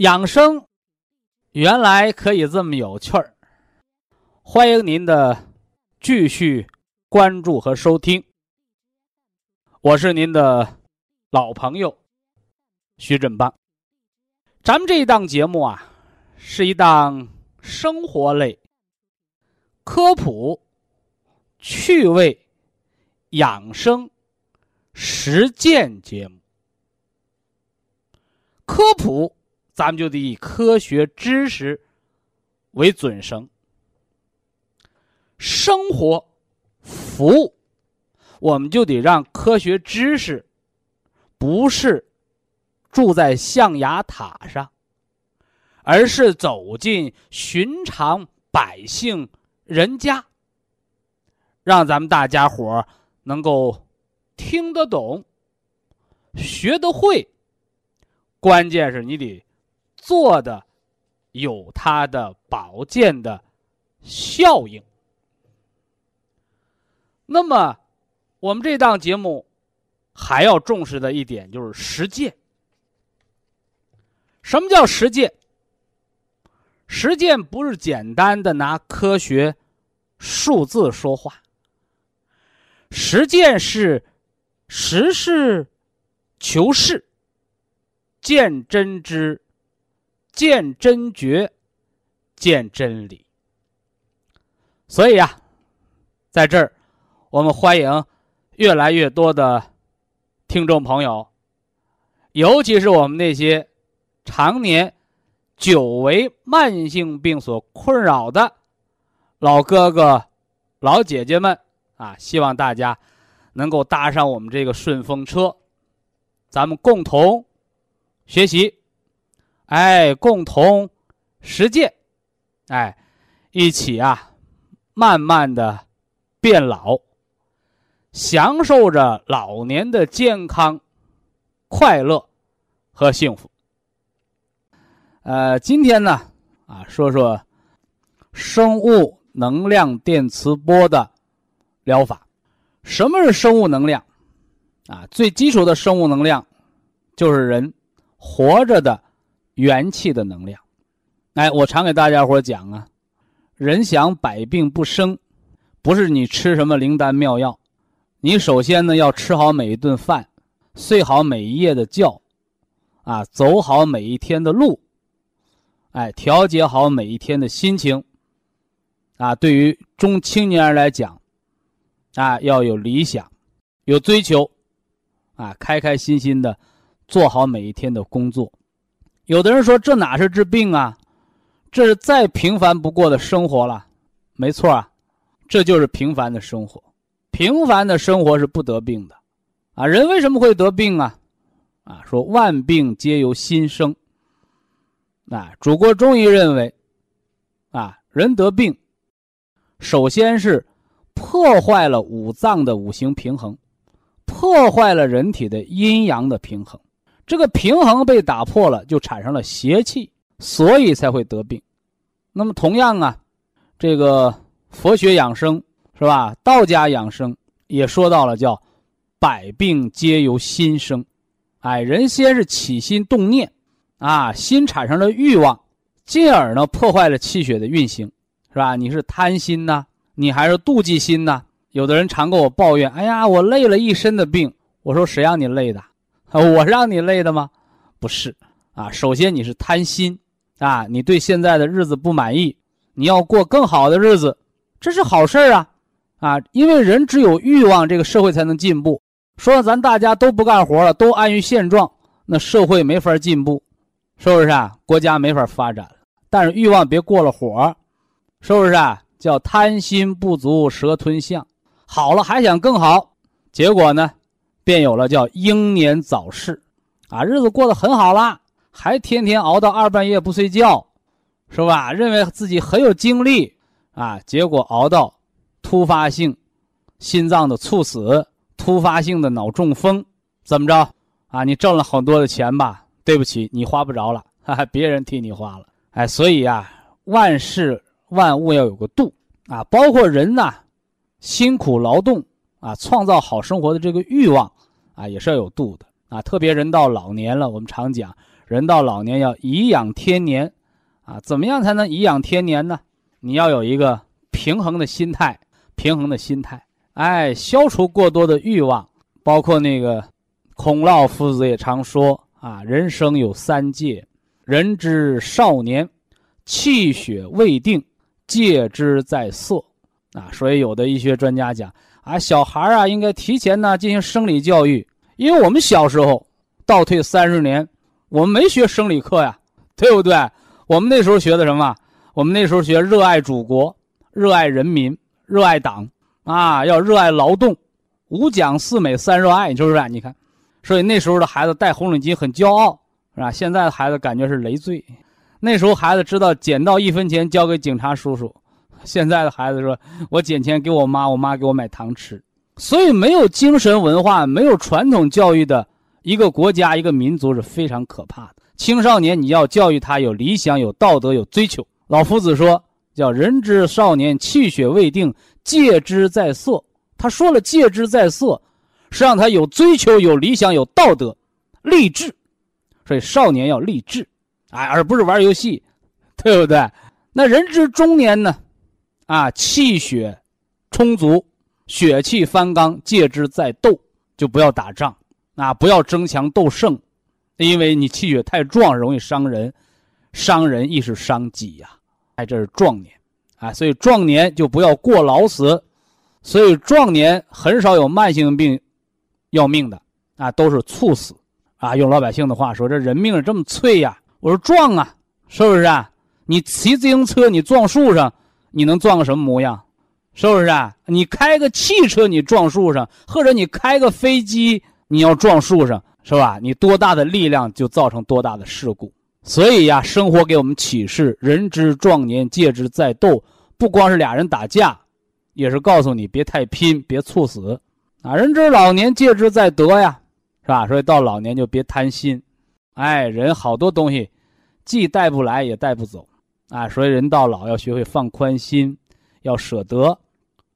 养生原来可以这么有趣儿，欢迎您的继续关注和收听。我是您的老朋友徐振邦。咱们这一档节目啊，是一档生活类、科普、趣味、养生、实践节目，科普。咱们就得以科学知识为准绳，生活服务，我们就得让科学知识不是住在象牙塔上，而是走进寻常百姓人家，让咱们大家伙能够听得懂、学得会，关键是你得。做的有它的保健的效应。那么，我们这档节目还要重视的一点就是实践。什么叫实践？实践不是简单的拿科学数字说话，实践是实事求是，见真知。见真觉，见真理。所以啊，在这儿，我们欢迎越来越多的听众朋友，尤其是我们那些常年久为慢性病所困扰的老哥哥、老姐姐们啊，希望大家能够搭上我们这个顺风车，咱们共同学习。哎，共同实践，哎，一起啊，慢慢的变老，享受着老年的健康、快乐和幸福。呃，今天呢，啊，说说生物能量电磁波的疗法。什么是生物能量？啊，最基础的生物能量就是人活着的。元气的能量，哎，我常给大家伙讲啊，人想百病不生，不是你吃什么灵丹妙药，你首先呢要吃好每一顿饭，睡好每一夜的觉，啊，走好每一天的路，哎，调节好每一天的心情，啊，对于中青年人来讲，啊，要有理想，有追求，啊，开开心心的做好每一天的工作。有的人说这哪是治病啊，这是再平凡不过的生活了。没错啊，这就是平凡的生活。平凡的生活是不得病的，啊，人为什么会得病啊？啊，说万病皆由心生。啊，祖国中医认为，啊，人得病，首先是破坏了五脏的五行平衡，破坏了人体的阴阳的平衡。这个平衡被打破了，就产生了邪气，所以才会得病。那么同样啊，这个佛学养生是吧？道家养生也说到了，叫百病皆由心生。哎，人先是起心动念，啊，心产生了欲望，进而呢破坏了气血的运行，是吧？你是贪心呐，你还是妒忌心呐？有的人常跟我抱怨：“哎呀，我累了一身的病。”我说：“谁让你累的？” 我让你累的吗？不是啊，首先你是贪心，啊，你对现在的日子不满意，你要过更好的日子，这是好事啊，啊，因为人只有欲望，这个社会才能进步。说咱大家都不干活了，都安于现状，那社会没法进步，是不是啊？国家没法发展。但是欲望别过了火，是不是啊？叫贪心不足蛇吞象，好了还想更好，结果呢，便有了叫英年早逝，啊，日子过得很好啦，还天天熬到二半夜不睡觉，是吧？认为自己很有精力，啊，结果熬到突发性心脏的猝死。突发性的脑中风，怎么着啊？你挣了很多的钱吧？对不起，你花不着了，哈哈，别人替你花了。哎，所以啊，万事万物要有个度啊，包括人呐，辛苦劳动啊，创造好生活的这个欲望啊，也是要有度的啊。特别人到老年了，我们常讲，人到老年要颐养天年啊。怎么样才能颐养天年呢？你要有一个平衡的心态，平衡的心态。哎，消除过多的欲望，包括那个孔老夫子也常说啊，人生有三戒：人之少年，气血未定，戒之在色。啊，所以有的医学专家讲啊，小孩啊应该提前呢进行生理教育，因为我们小时候倒退三十年，我们没学生理课呀，对不对？我们那时候学的什么？我们那时候学热爱祖国，热爱人民，热爱党。啊，要热爱劳动，五讲四美三热爱，是不是？你看，所以那时候的孩子戴红领巾很骄傲，是吧？现在的孩子感觉是累赘。那时候孩子知道捡到一分钱交给警察叔叔，现在的孩子说：“我捡钱给我妈，我妈给我买糖吃。”所以，没有精神文化、没有传统教育的一个国家、一个民族是非常可怕的。青少年你要教育他有理想、有道德、有追求。老夫子说：“叫人之少年，气血未定。”戒之在色，他说了戒之在色，是让他有追求、有理想、有道德、励志。所以少年要励志，哎，而不是玩游戏，对不对？那人之中年呢？啊，气血充足，血气方刚，戒之在斗，就不要打仗，啊，不要争强斗胜，因为你气血太壮，容易伤人，伤人亦是伤己呀。哎，这是壮年。啊，所以壮年就不要过劳死，所以壮年很少有慢性病要命的啊，都是猝死啊。用老百姓的话说，这人命这么脆呀。我说撞啊，是不是啊？你骑自行车你撞树上，你能撞个什么模样？是不是啊？你开个汽车你撞树上，或者你开个飞机你要撞树上，是吧？你多大的力量就造成多大的事故。所以呀，生活给我们启示：人之壮年，戒之在斗。不光是俩人打架，也是告诉你别太拼，别猝死。啊，人之老年，戒之在德呀，是吧？所以到老年就别贪心。哎，人好多东西，既带不来也带不走。啊，所以人到老要学会放宽心，要舍得，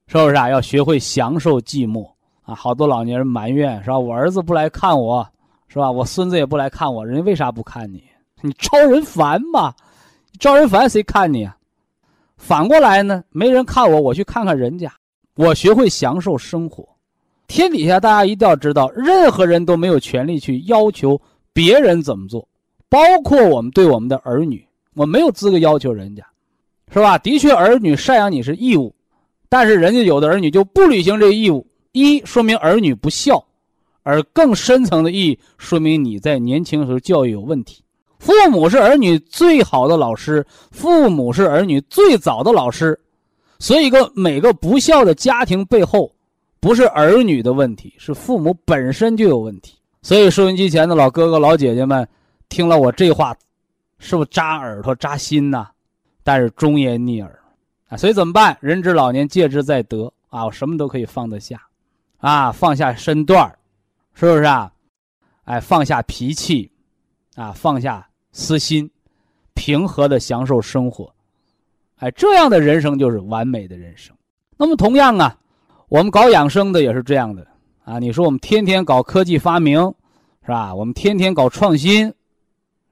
是不是啊？要学会享受寂寞。啊，好多老年人埋怨，是吧？我儿子不来看我，是吧？我孙子也不来看我，人家为啥不看你？你招人烦嘛？招人烦谁看你啊？反过来呢，没人看我，我去看看人家。我学会享受生活。天底下大家一定要知道，任何人都没有权利去要求别人怎么做，包括我们对我们的儿女，我没有资格要求人家，是吧？的确，儿女赡养你是义务，但是人家有的儿女就不履行这义务，一说明儿女不孝，而更深层的意义说明你在年轻时候教育有问题。父母是儿女最好的老师，父母是儿女最早的老师，所以一个每个不孝的家庭背后，不是儿女的问题，是父母本身就有问题。所以收音机前的老哥哥老姐姐们，听了我这话，是不是扎耳朵扎心呐？但是忠言逆耳啊！所以怎么办？人之老年，戒之在德啊！我什么都可以放得下，啊，放下身段是不是啊？哎，放下脾气，啊，放下。私心，平和的享受生活，哎，这样的人生就是完美的人生。那么同样啊，我们搞养生的也是这样的啊。你说我们天天搞科技发明，是吧？我们天天搞创新，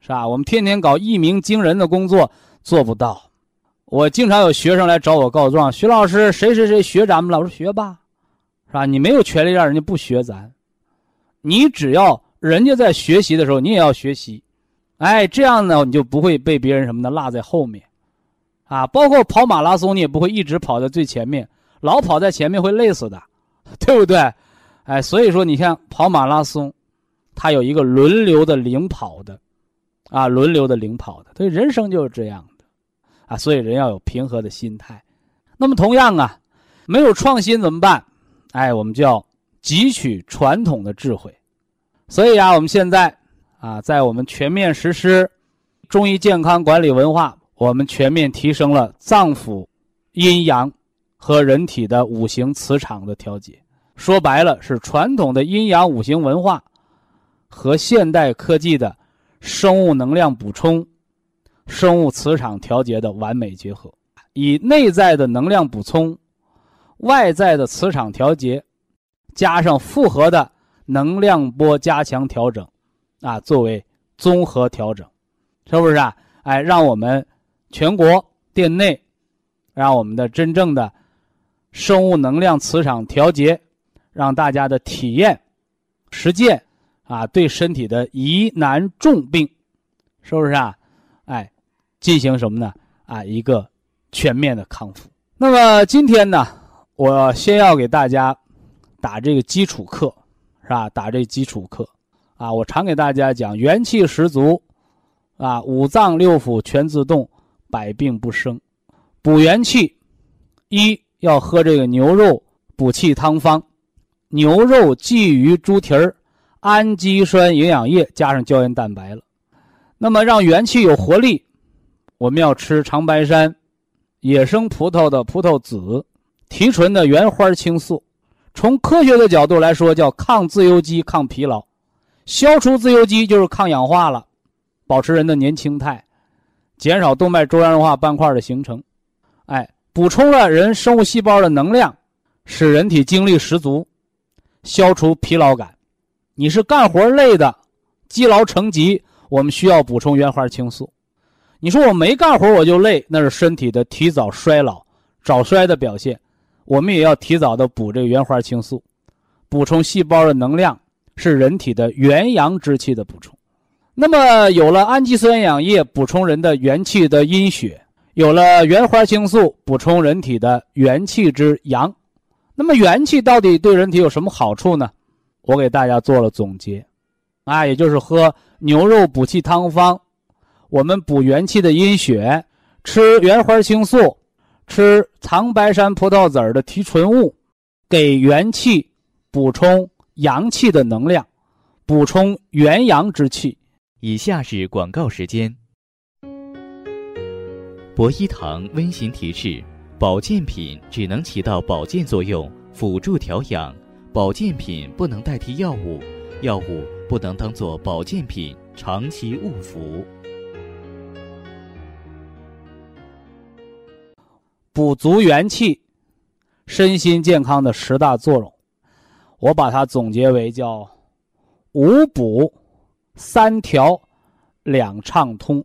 是吧？我们天天搞一鸣惊人的工作，做不到。我经常有学生来找我告状，徐老师，谁谁谁学咱们了？我说学吧，是吧？你没有权利让人家不学咱，你只要人家在学习的时候，你也要学习。哎，这样呢，你就不会被别人什么的落在后面，啊，包括跑马拉松，你也不会一直跑在最前面，老跑在前面会累死的，对不对？哎，所以说你像跑马拉松，它有一个轮流的领跑的，啊，轮流的领跑的，所以人生就是这样的，啊，所以人要有平和的心态。那么同样啊，没有创新怎么办？哎，我们就要汲取传统的智慧。所以啊，我们现在啊，在我们全面实施中医健康管理文化，我们全面提升了脏腑阴阳和人体的五行磁场的调节。说白了，是传统的阴阳五行文化和现代科技的生物能量补充、生物磁场调节的完美结合，以内在的能量补充、外在的磁场调节，加上复合的能量波加强调整，啊，作为综合调整，是不是啊？哎，让我们全国店内，让我们的真正的生物能量磁场调节。让大家的体验、实践啊，对身体的疑难重病，是不是啊？哎，进行什么呢？啊，一个全面的康复。那么今天呢，我先要给大家打这个基础课，是吧？打这基础课啊，我常给大家讲元气十足啊，五脏六腑全自动，百病不生。补元气，一要喝这个牛肉补气汤方。牛肉、鲫鱼、猪蹄儿，氨基酸营养液加上胶原蛋白了。那么让元气有活力，我们要吃长白山、野生葡萄的葡萄籽、提纯的原花青素。从科学的角度来说，叫抗自由基、抗疲劳。消除自由基就是抗氧化了，保持人的年轻态，减少动脉粥样硬化斑块的形成。哎，补充了人生物细胞的能量，使人体精力十足。消除疲劳感，你是干活累的，积劳成疾，我们需要补充原花青素。你说我没干活我就累，那是身体的提早衰老、早衰的表现。我们也要提早的补这个原花青素，补充细胞的能量，是人体的元阳之气的补充。那么有了氨基酸营养液补充人的元气的阴血，有了原花青素补充人体的元气之阳。那么元气到底对人体有什么好处呢？我给大家做了总结，啊，也就是喝牛肉补气汤方，我们补元气的阴血，吃原花青素，吃长白山葡萄籽儿的提纯物，给元气补充阳气的能量，补充元阳之气。以下是广告时间。博一堂温馨提示。保健品只能起到保健作用，辅助调养。保健品不能代替药物，药物不能当做保健品长期误服。补足元气，身心健康的十大作用，我把它总结为叫五补三调两畅通，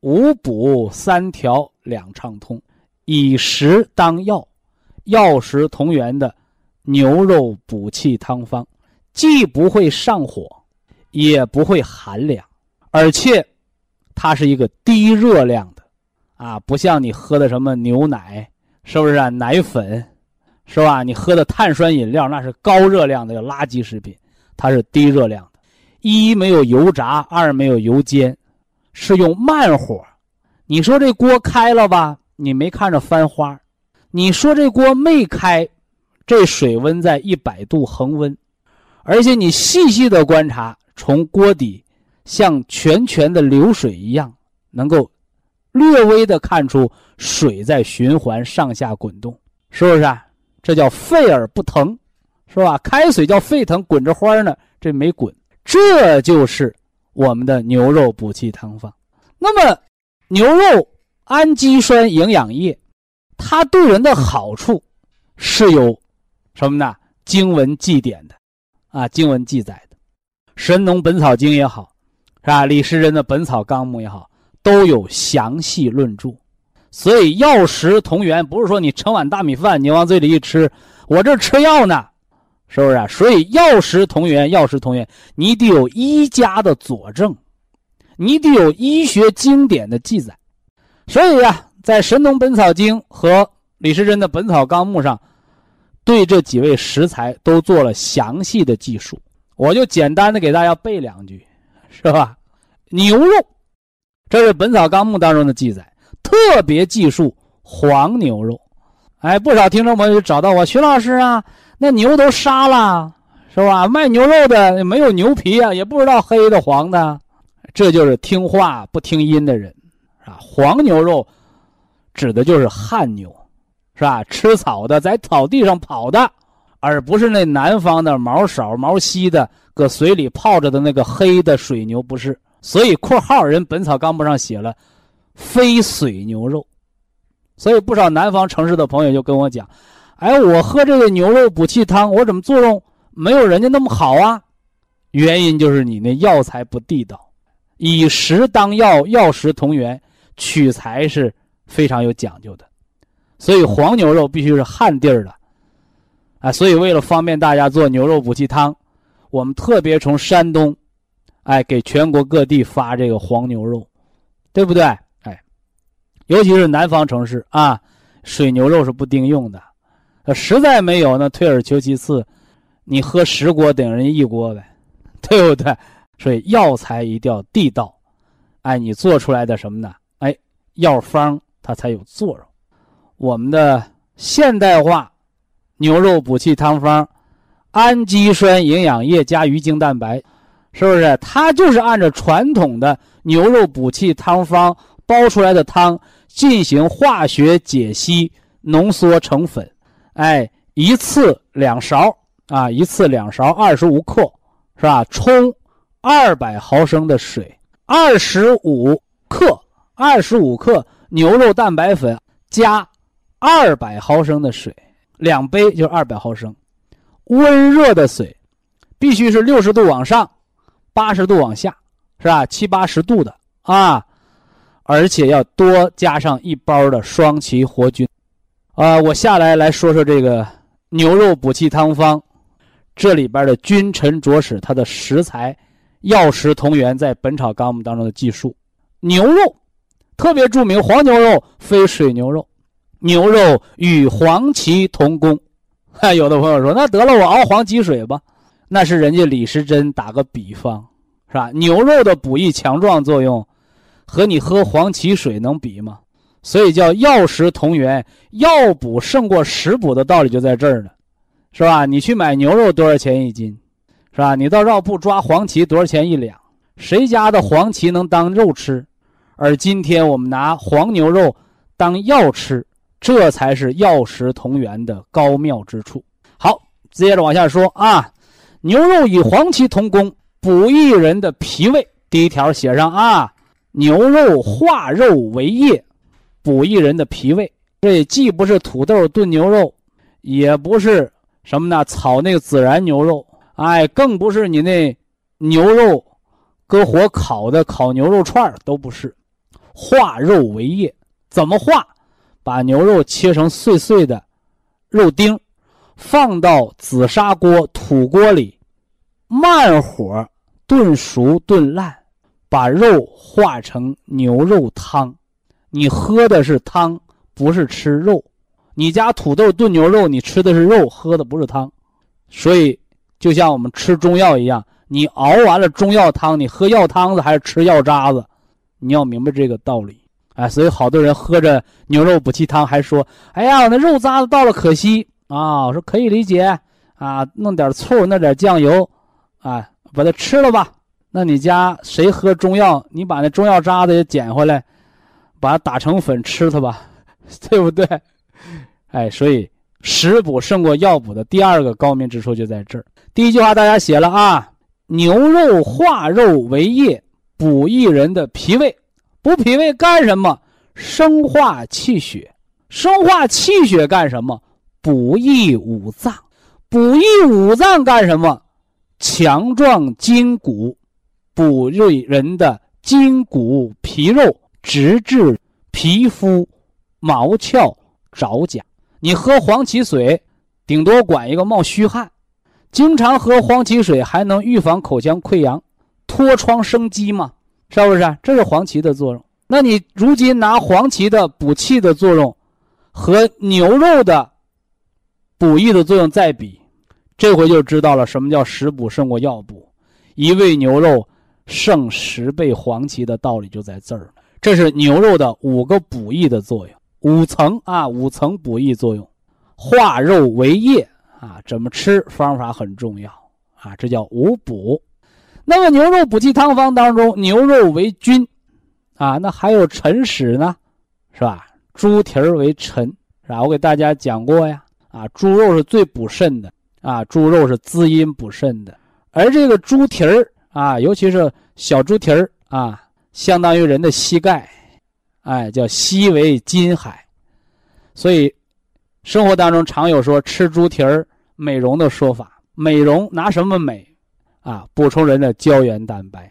五补三调两畅通。以食当药，药食同源的牛肉补气汤方，既不会上火，也不会寒凉，而且它是一个低热量的，啊，不像你喝的什么牛奶，是不是啊？奶粉，是吧？你喝的碳酸饮料那是高热量的垃圾食品，它是低热量的，一没有油炸，二没有油煎，是用慢火。你说这锅开了吧？你没看着翻花，你说这锅没开，这水温在一百度恒温，而且你细细的观察，从锅底像泉泉的流水一样，能够略微的看出水在循环上下滚动，是不是啊？这叫沸而不腾，是吧？开水叫沸腾，滚着花呢，这没滚，这就是我们的牛肉补气汤方。那么牛肉。氨基酸营养液，它对人的好处是有什么呢？经文记点的，啊，经文记载的，《神农本草经》也好，是吧？李时珍的《本草纲目》也好，都有详细论著。所以药食同源，不是说你盛碗大米饭，你往嘴里一吃，我这吃药呢，是不是？所以药食同源，药食同源，你得有医家的佐证，你得有医学经典的记载。所以呀，在《神农本草经》和李时珍的《本草纲目》上，对这几位食材都做了详细的记述。我就简单的给大家背两句，是吧？牛肉，这是《本草纲目》当中的记载，特别记述黄牛肉。哎，不少听众朋友就找到我，徐老师啊，那牛都杀了，是吧？卖牛肉的没有牛皮啊，也不知道黑的黄的，这就是听话不听音的人。啊，黄牛肉指的就是汗牛，是吧？吃草的，在草地上跑的，而不是那南方的毛少毛稀的，搁水里泡着的那个黑的水牛，不是。所以（括号）人《本草纲目》上写了“非水牛肉”，所以不少南方城市的朋友就跟我讲：“哎，我喝这个牛肉补气汤，我怎么作用没有人家那么好啊？”原因就是你那药材不地道，以食当药，药食同源。取材是非常有讲究的，所以黄牛肉必须是旱地儿的，啊，所以为了方便大家做牛肉补气汤，我们特别从山东，哎，给全国各地发这个黄牛肉，对不对？哎，尤其是南方城市啊，水牛肉是不顶用的，实在没有那退而求其次，你喝十锅顶人一锅呗，对不对？所以药材一定要地道，哎，你做出来的什么呢？哎药方它才有作用。我们的现代化牛肉补气汤方，氨基酸营养液加鱼精蛋白，是不是？它就是按照传统的牛肉补气汤方煲出来的汤进行化学解析，浓缩成粉。哎，一次两勺啊，一次两勺，二十五克，是吧？冲二百毫升的水，二十五克。二十五克牛肉蛋白粉加二百毫升的水，两杯就是二百毫升。温热的水，必须是六十度往上，八十度往下，是吧？七八十度的啊，而且要多加上一包的双歧活菌。啊，我下来来说说这个牛肉补气汤方，这里边的君臣佐使，它的食材药食同源，在《本草纲目》当中的记述，牛肉。特别著名黄牛肉非水牛肉，牛肉与黄芪同功。还 有的朋友说：“那得了，我熬黄芪水吧。”那是人家李时珍打个比方，是吧？牛肉的补益强壮作用，和你喝黄芪水能比吗？所以叫药食同源，药补胜过食补的道理就在这儿呢，是吧？你去买牛肉多少钱一斤，是吧？你到药铺抓黄芪多少钱一两？谁家的黄芪能当肉吃？而今天我们拿黄牛肉当药吃，这才是药食同源的高妙之处。好，接着往下说啊，牛肉与黄芪同功，补益人的脾胃。第一条写上啊，牛肉化肉为液，补益人的脾胃。这既不是土豆炖牛肉，也不是什么呢炒那个孜然牛肉，哎，更不是你那牛肉搁火烤的烤牛肉串都不是。化肉为液，怎么化？把牛肉切成碎碎的肉丁，放到紫砂锅、土锅里，慢火炖熟、炖烂，把肉化成牛肉汤。你喝的是汤，不是吃肉。你家土豆炖牛肉，你吃的是肉，喝的不是汤。所以，就像我们吃中药一样，你熬完了中药汤，你喝药汤子还是吃药渣子？你要明白这个道理，哎，所以好多人喝着牛肉补气汤，还说：“哎呀，我那肉渣子倒了可惜啊！”我说可以理解啊，弄点醋，弄点酱油，啊，把它吃了吧。那你家谁喝中药？你把那中药渣子也捡回来，把它打成粉吃它吧，对不对？哎，所以食补胜过药补的第二个高明之处就在这儿。第一句话大家写了啊，牛肉化肉为液。补益人的脾胃，补脾胃干什么？生化气血，生化气血干什么？补益五脏，补益五脏干什么？强壮筋骨，补益人的筋骨皮肉，直至皮肤毛窍爪甲。你喝黄芪水，顶多管一个冒虚汗；经常喝黄芪水，还能预防口腔溃疡。脱疮生肌嘛？是不是？这是黄芪的作用。那你如今拿黄芪的补气的作用和牛肉的补益的作用再比，这回就知道了什么叫食补胜过药补，一味牛肉胜十倍黄芪的道理就在这儿。这是牛肉的五个补益的作用，五层啊，五层补益作用，化肉为液啊，怎么吃方法很重要啊，这叫五补。那么牛肉补气汤方当中，牛肉为君。啊，那还有辰屎呢，是吧？猪蹄儿为臣，是吧？我给大家讲过呀。啊，猪肉是最补肾的，啊，猪肉是滋阴补肾的。而这个猪蹄儿啊，尤其是小猪蹄儿啊，相当于人的膝盖，哎，叫膝为金海。所以，生活当中常有说吃猪蹄儿美容的说法。美容拿什么美？啊，补充人的胶原蛋白。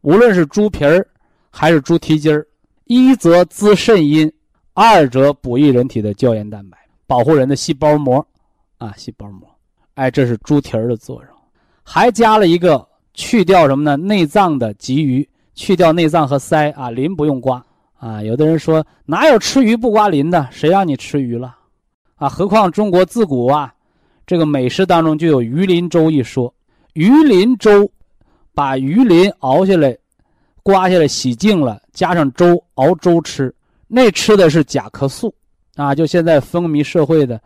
无论是猪皮儿。还是猪蹄筋儿，一则滋肾阴，二则补益人体的胶原蛋白，保护人的细胞膜，啊，细胞膜，哎，这是猪蹄儿的作用。还加了一个去掉什么呢？内脏的鲫鱼，去掉内脏和鳃啊，鳞不用刮啊。有的人说哪有吃鱼不刮鳞的？谁让你吃鱼了？啊，何况中国自古啊，这个美食当中就有鱼鳞粥一说，鱼鳞粥，把鱼鳞熬下来。刮下来洗净了，加上粥熬粥吃，那吃的是甲壳素，啊，就现在风靡社会的，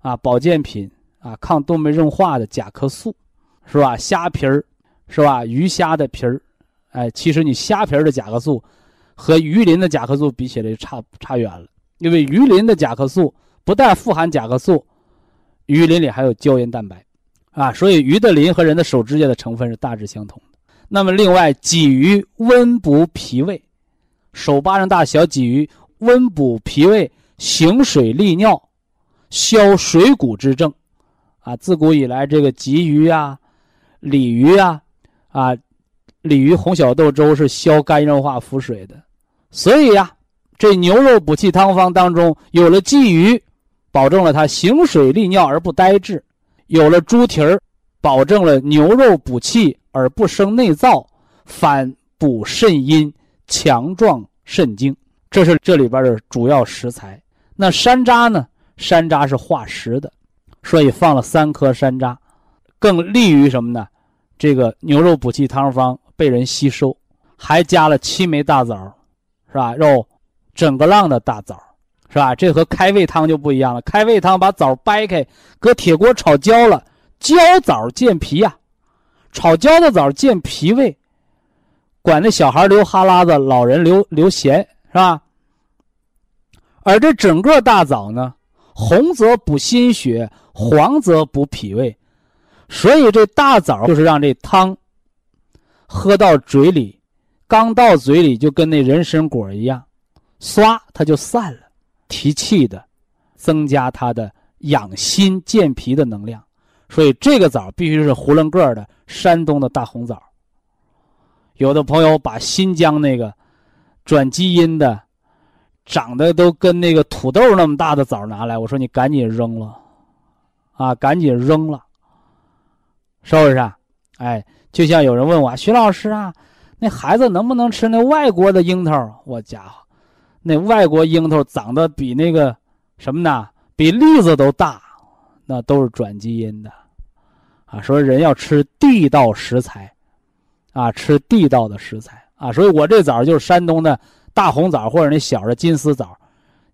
啊，保健品啊，抗动脉硬化的甲壳素，是吧？虾皮儿，是吧？鱼虾的皮儿，哎，其实你虾皮儿的甲壳素和鱼鳞的甲壳素比起来差差远了，因为鱼鳞的甲壳素不但富含甲壳素，鱼鳞里还有胶原蛋白，啊，所以鱼的鳞和人的手指甲的成分是大致相同的。那么，另外，鲫鱼温补脾胃，手巴掌大小鲫鱼温补脾胃，行水利尿，消水谷之症，啊，自古以来，这个鲫鱼啊、鲤鱼啊，啊，鲤鱼红小豆粥是消肝硬化、腹水的，所以呀，这牛肉补气汤方当中有了鲫鱼，保证了它行水利尿而不呆滞；有了猪蹄儿，保证了牛肉补气。而不生内燥，反补肾阴，强壮肾精，这是这里边的主要食材。那山楂呢？山楂是化食的，所以放了三颗山楂，更利于什么呢？这个牛肉补气汤方被人吸收。还加了七枚大枣，是吧？肉整个浪的大枣，是吧？这和开胃汤就不一样了。开胃汤把枣掰开，搁铁锅炒焦了，焦枣健脾呀。炒焦的枣健脾胃，管那小孩流哈喇子，老人流流涎，是吧？而这整个大枣呢，红则补心血，黄则补脾胃，所以这大枣就是让这汤喝到嘴里，刚到嘴里就跟那人参果一样，唰它就散了，提气的，增加它的养心健脾的能量。所以这个枣必须是囫囵个的山东的大红枣。有的朋友把新疆那个转基因的、长得都跟那个土豆那么大的枣拿来，我说你赶紧扔了，啊，赶紧扔了，是不是啊？哎，就像有人问我徐老师啊，那孩子能不能吃那外国的樱桃？我家伙，那外国樱桃长得比那个什么呢？比栗子都大。那都是转基因的，啊，说人要吃地道食材，啊，吃地道的食材啊，所以我这枣就是山东的大红枣或者那小的金丝枣，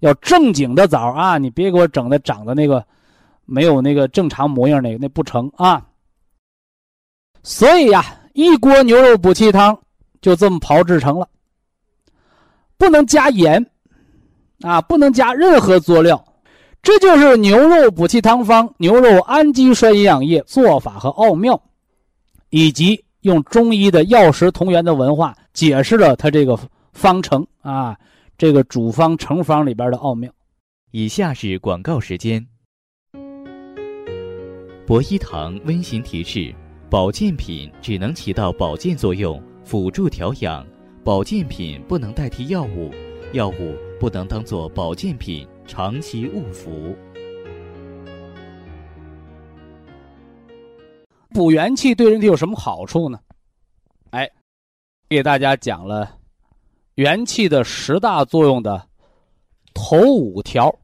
要正经的枣啊，你别给我整的长的那个没有那个正常模样那个那不成啊。所以呀，一锅牛肉补气汤就这么炮制成了，不能加盐，啊，不能加任何佐料。这就是牛肉补气汤方、牛肉氨基酸营养液做法和奥妙，以及用中医的药食同源的文化解释了它这个方程啊，这个主方成方里边的奥妙。以下是广告时间。博一堂温馨提示：保健品只能起到保健作用，辅助调养；保健品不能代替药物，药物不能当做保健品。长期误服，补元气对人体有什么好处呢？哎，给大家讲了元气的十大作用的头五条，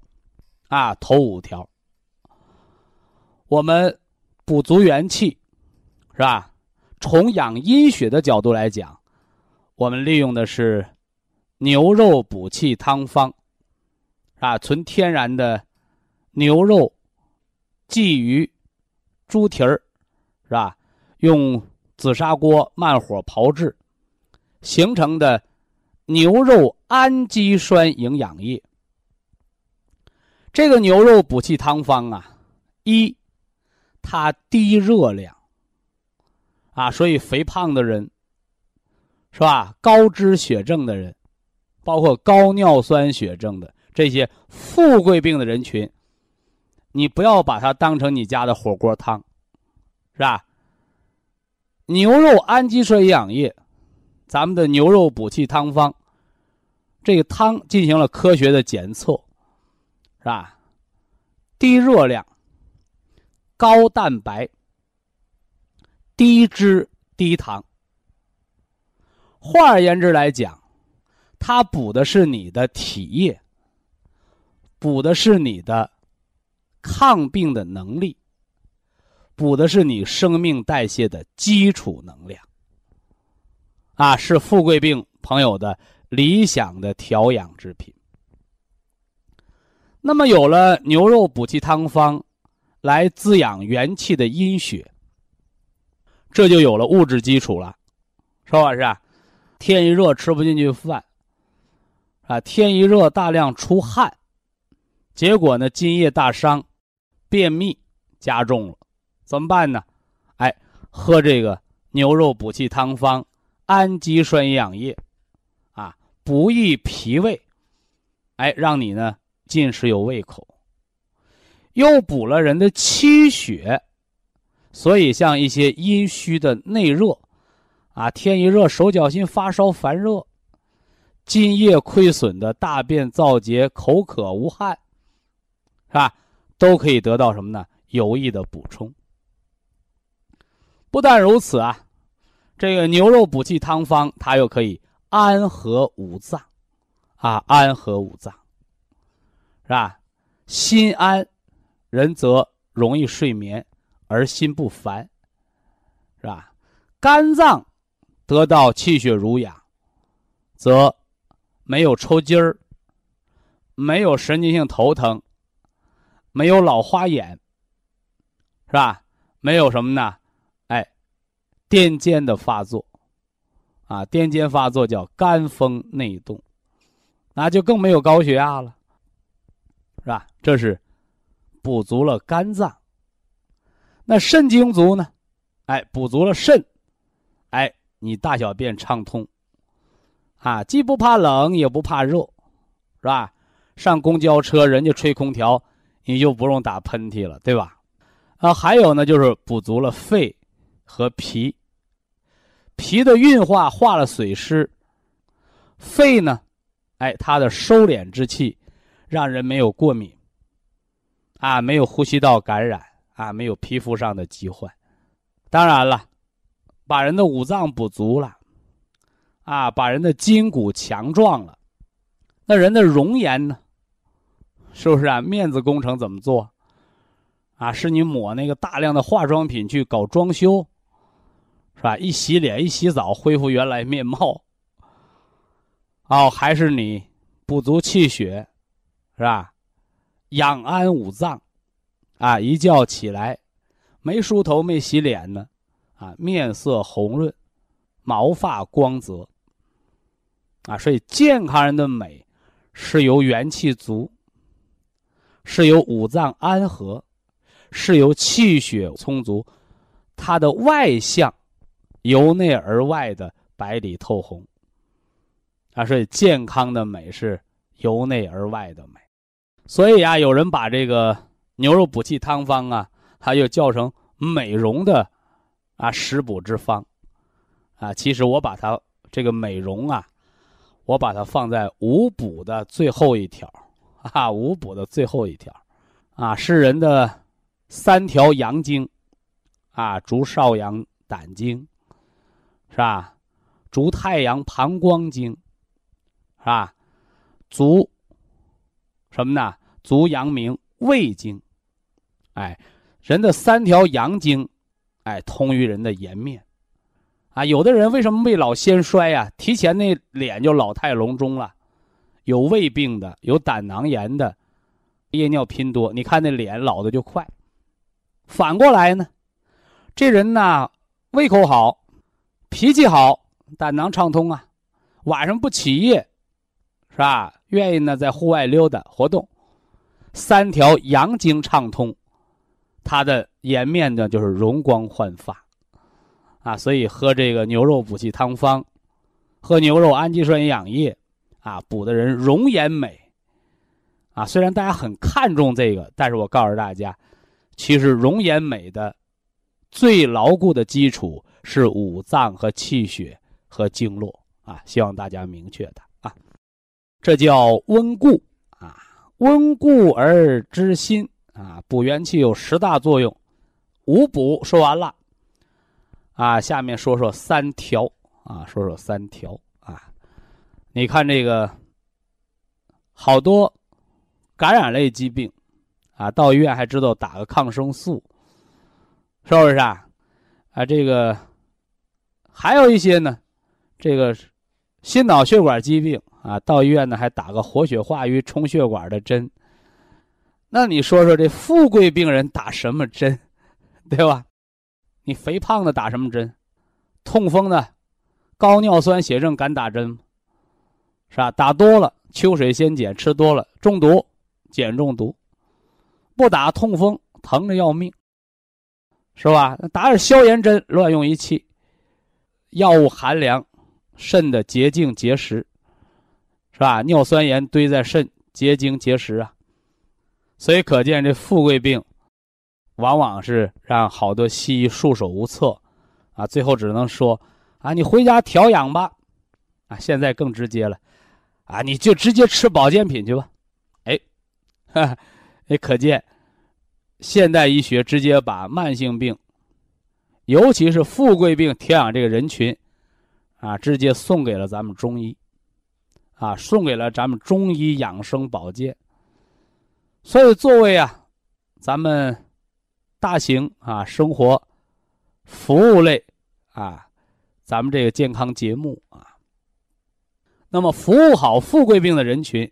啊，头五条。我们补足元气，是吧？从养阴血的角度来讲，我们利用的是牛肉补气汤方，啊，纯天然的牛肉、鲫鱼、猪蹄儿，是吧？用紫砂锅慢火炮制。形成的牛肉氨基酸营养液，这个牛肉补气汤方啊，一，它低热量，啊，所以肥胖的人，是吧？高脂血症的人，包括高尿酸血症的这些富贵病的人群，你不要把它当成你家的火锅汤，是吧？牛肉氨基酸营养液。咱们的牛肉补气汤方，这个汤进行了科学的检测，是吧？低热量、高蛋白、低脂、低糖。换而言之来讲，它补的是你的体液，补的是你的抗病的能力，补的是你生命代谢的基础能量。啊，是富贵病朋友的理想的调养之品。那么，有了牛肉补气汤方，来滋养元气的阴血，这就有了物质基础了，是吧？是啊，天一热吃不进去饭，啊，天一热大量出汗，结果呢，津液大伤，便秘加重了，怎么办呢？哎，喝这个牛肉补气汤方。氨基酸营养液，啊，补益脾胃，哎，让你呢进食有胃口，又补了人的气血，所以像一些阴虚的内热，啊，天一热手脚心发烧烦热，津液亏损的大便燥结口渴无汗，是吧？都可以得到什么呢？有益的补充。不但如此啊。这个牛肉补气汤方，它又可以安和五脏，啊，安和五脏，是吧？心安，人则容易睡眠，而心不烦，是吧？肝脏得到气血濡养，则没有抽筋儿，没有神经性头疼，没有老花眼，是吧？没有什么呢？哎癫痫的发作，啊，癫痫发作叫肝风内动，那就更没有高血压了，是吧？这是补足了肝脏。那肾精足呢？哎，补足了肾，你大小便畅通，啊，既不怕冷也不怕热，是吧？上公交车人家吹空调，你就不用打喷嚏了，对吧？啊，还有呢，就是补足了肺和脾。脾的运化化了水湿，肺呢，哎，它的收敛之气，让人没有过敏，啊，没有呼吸道感染，啊，没有皮肤上的疾患。当然了，把人的五脏补足了，啊，把人的筋骨强壮了，那人的容颜呢？是不是啊？面子工程怎么做？啊，是你抹那个大量的化妆品去搞装修？是吧？一洗脸，一洗澡，恢复原来面貌。哦，还是你补足气血，是吧？养安五脏，啊，一觉起来，没梳头，没洗脸呢，啊，面色红润，毛发光泽。啊，所以健康人的美，是由元气足，是由五脏安和，是由气血充足，它的外向。由内而外的白里透红，啊，所以健康的美是由内而外的美。所以啊，有人把这个牛肉补气汤方啊，它又叫成美容的啊食补之方，啊，其实我把它这个美容啊，我把它放在五补的最后一条，啊，五补的最后一条，啊，是人的三条阳经，啊，足少阳胆经。是吧？足太阳膀胱经，是吧？足什么呢？足阳明胃经，哎，人的三条阳经，哎，通于人的颜面，啊，有的人为什么未老先衰呀？提前那脸就老态龙钟了，有胃病的，有胆囊炎的，夜尿频多，你看那脸老的就快。反过来呢，这人呢，胃口好，脾气好，胆囊畅通啊，晚上不起夜，是吧？愿意呢在户外溜达活动。三条阳经畅通，他的颜面呢就是容光焕发，啊，所以喝这个牛肉补气汤方，喝牛肉氨基酸营养液，啊，补的人容颜美，啊，虽然大家很看重这个，但是我告诉大家，其实容颜美的最牢固的基础是五脏和气血和经络啊，希望大家明确的啊，这叫温故。啊温故而知新啊，补元气有十大作用，五补说完了，啊，下面说说三调啊，说说三调啊，你看这个好多感染类疾病啊，到医院还知道打个抗生素，是不是啊？啊，这个还有一些呢，这个心脑血管疾病。啊，到医院呢还打个活血化瘀、充血管的针。那你说说这富贵病人打什么针，对吧？你肥胖的打什么针？痛风的、高尿酸血症敢打针吗？是吧？打多了秋水仙碱吃多了中毒，碱中毒。不打痛风疼的要命，是吧？打点消炎针乱用一气，药物寒凉，肾的结晶结石。是吧？尿酸盐堆在肾，结晶结石啊，所以可见这富贵病，往往是让好多西医束手无策，啊，最后只能说，啊，你回家调养吧，啊，现在更直接了，啊，你就直接吃保健品去吧，哎，哈，哎可见，现代医学直接把慢性病，尤其是富贵病调养这个人群，啊，直接送给了咱们中医。啊，送给了咱们中医养生保健。所以，作为啊，咱们大型啊生活服务类啊，咱们这个健康节目啊，那么服务好富贵病的人群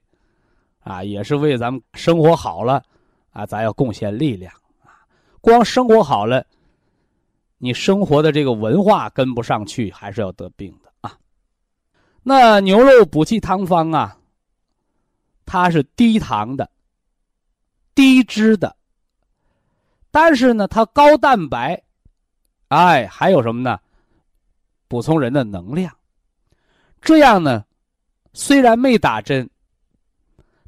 啊，也是为咱们生活好了啊，咱要贡献力量啊。光生活好了，你生活的这个文化跟不上去，还是要得病的啊。那牛肉补气汤方啊，它是低糖的、低脂的，但是呢，它高蛋白，哎，还有什么呢？补充人的能量。这样呢，虽然没打针，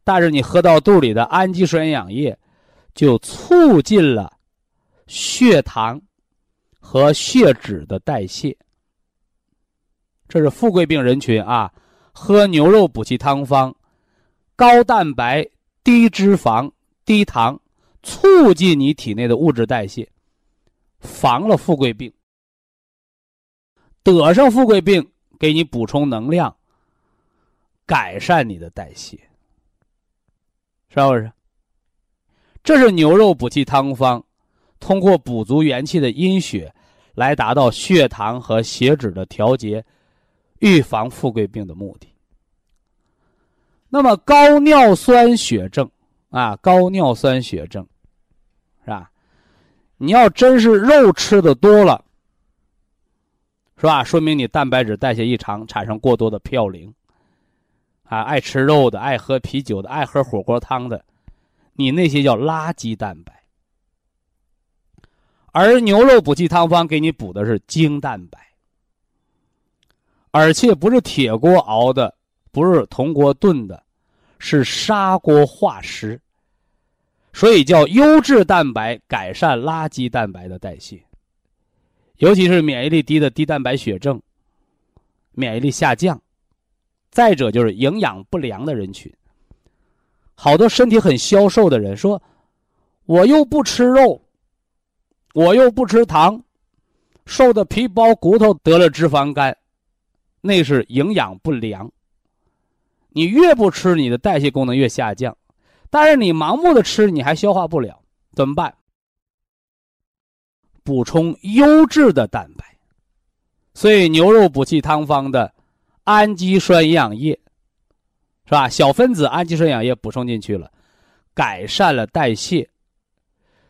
但是你喝到肚里的氨基酸营养液，就促进了血糖和血脂的代谢。这是富贵病人群啊，喝牛肉补气汤方，高蛋白、低脂肪、低糖，促进你体内的物质代谢，防了富贵病。得上富贵病，给你补充能量，改善你的代谢，是不是？这是牛肉补气汤方，通过补足元气的阴血，来达到血糖和血脂的调节。预防富贵病的目的。那么高尿酸血症啊，高尿酸血症，是吧？你要真是肉吃的多了，是吧？说明你蛋白质代谢异常，产生过多的嘌呤。啊，爱吃肉的，爱喝啤酒的，爱喝火锅汤的，你那些叫垃圾蛋白。而牛肉补气汤方给你补的是精蛋白。而且不是铁锅熬的，不是铜锅炖的，是砂锅化食，所以叫优质蛋白改善垃圾蛋白的代谢，尤其是免疫力低的低蛋白血症、免疫力下降，再者就是营养不良的人群，好多身体很消瘦的人说，我又不吃肉，我又不吃糖，瘦的皮包骨头，得了脂肪肝。那是营养不良。你越不吃，你的代谢功能越下降。但是你盲目的吃，你还消化不了，怎么办？补充优质的蛋白。所以牛肉补气汤方的氨基酸营养液，是吧？小分子氨基酸营养液补充进去了，改善了代谢，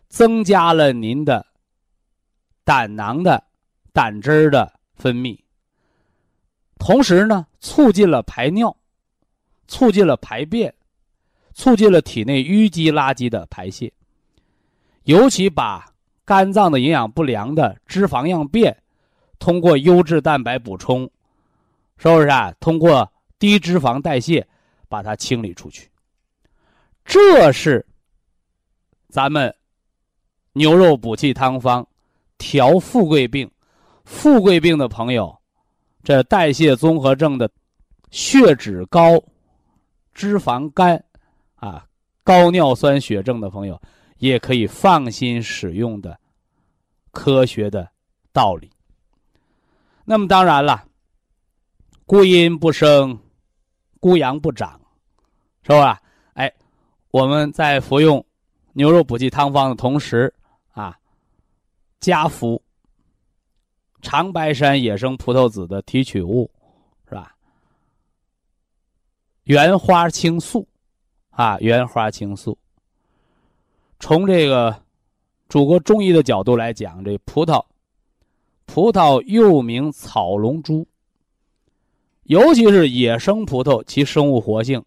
增加了您的胆囊的胆汁儿的分泌，同时呢，促进了排尿，促进了排便，促进了体内淤积垃圾的排泄，尤其把肝脏的营养不良的脂肪样变。通过优质蛋白补充，是不是啊？通过低脂肪代谢，把它清理出去。这是咱们牛肉补气汤方调富贵病。富贵病的朋友，这代谢综合症的血脂高、脂肪肝啊、高尿酸血症的朋友，也可以放心使用的科学的道理。那么当然了，孤阴不生，孤阳不长，是吧？哎，我们在服用牛肉补气汤方的同时啊，加服长白山野生葡萄籽的提取物，是吧？原花青素啊，原花青素。从这个祖国中医的角度来讲，这葡萄。葡萄又名草龙珠，尤其是野生葡萄，其生物活性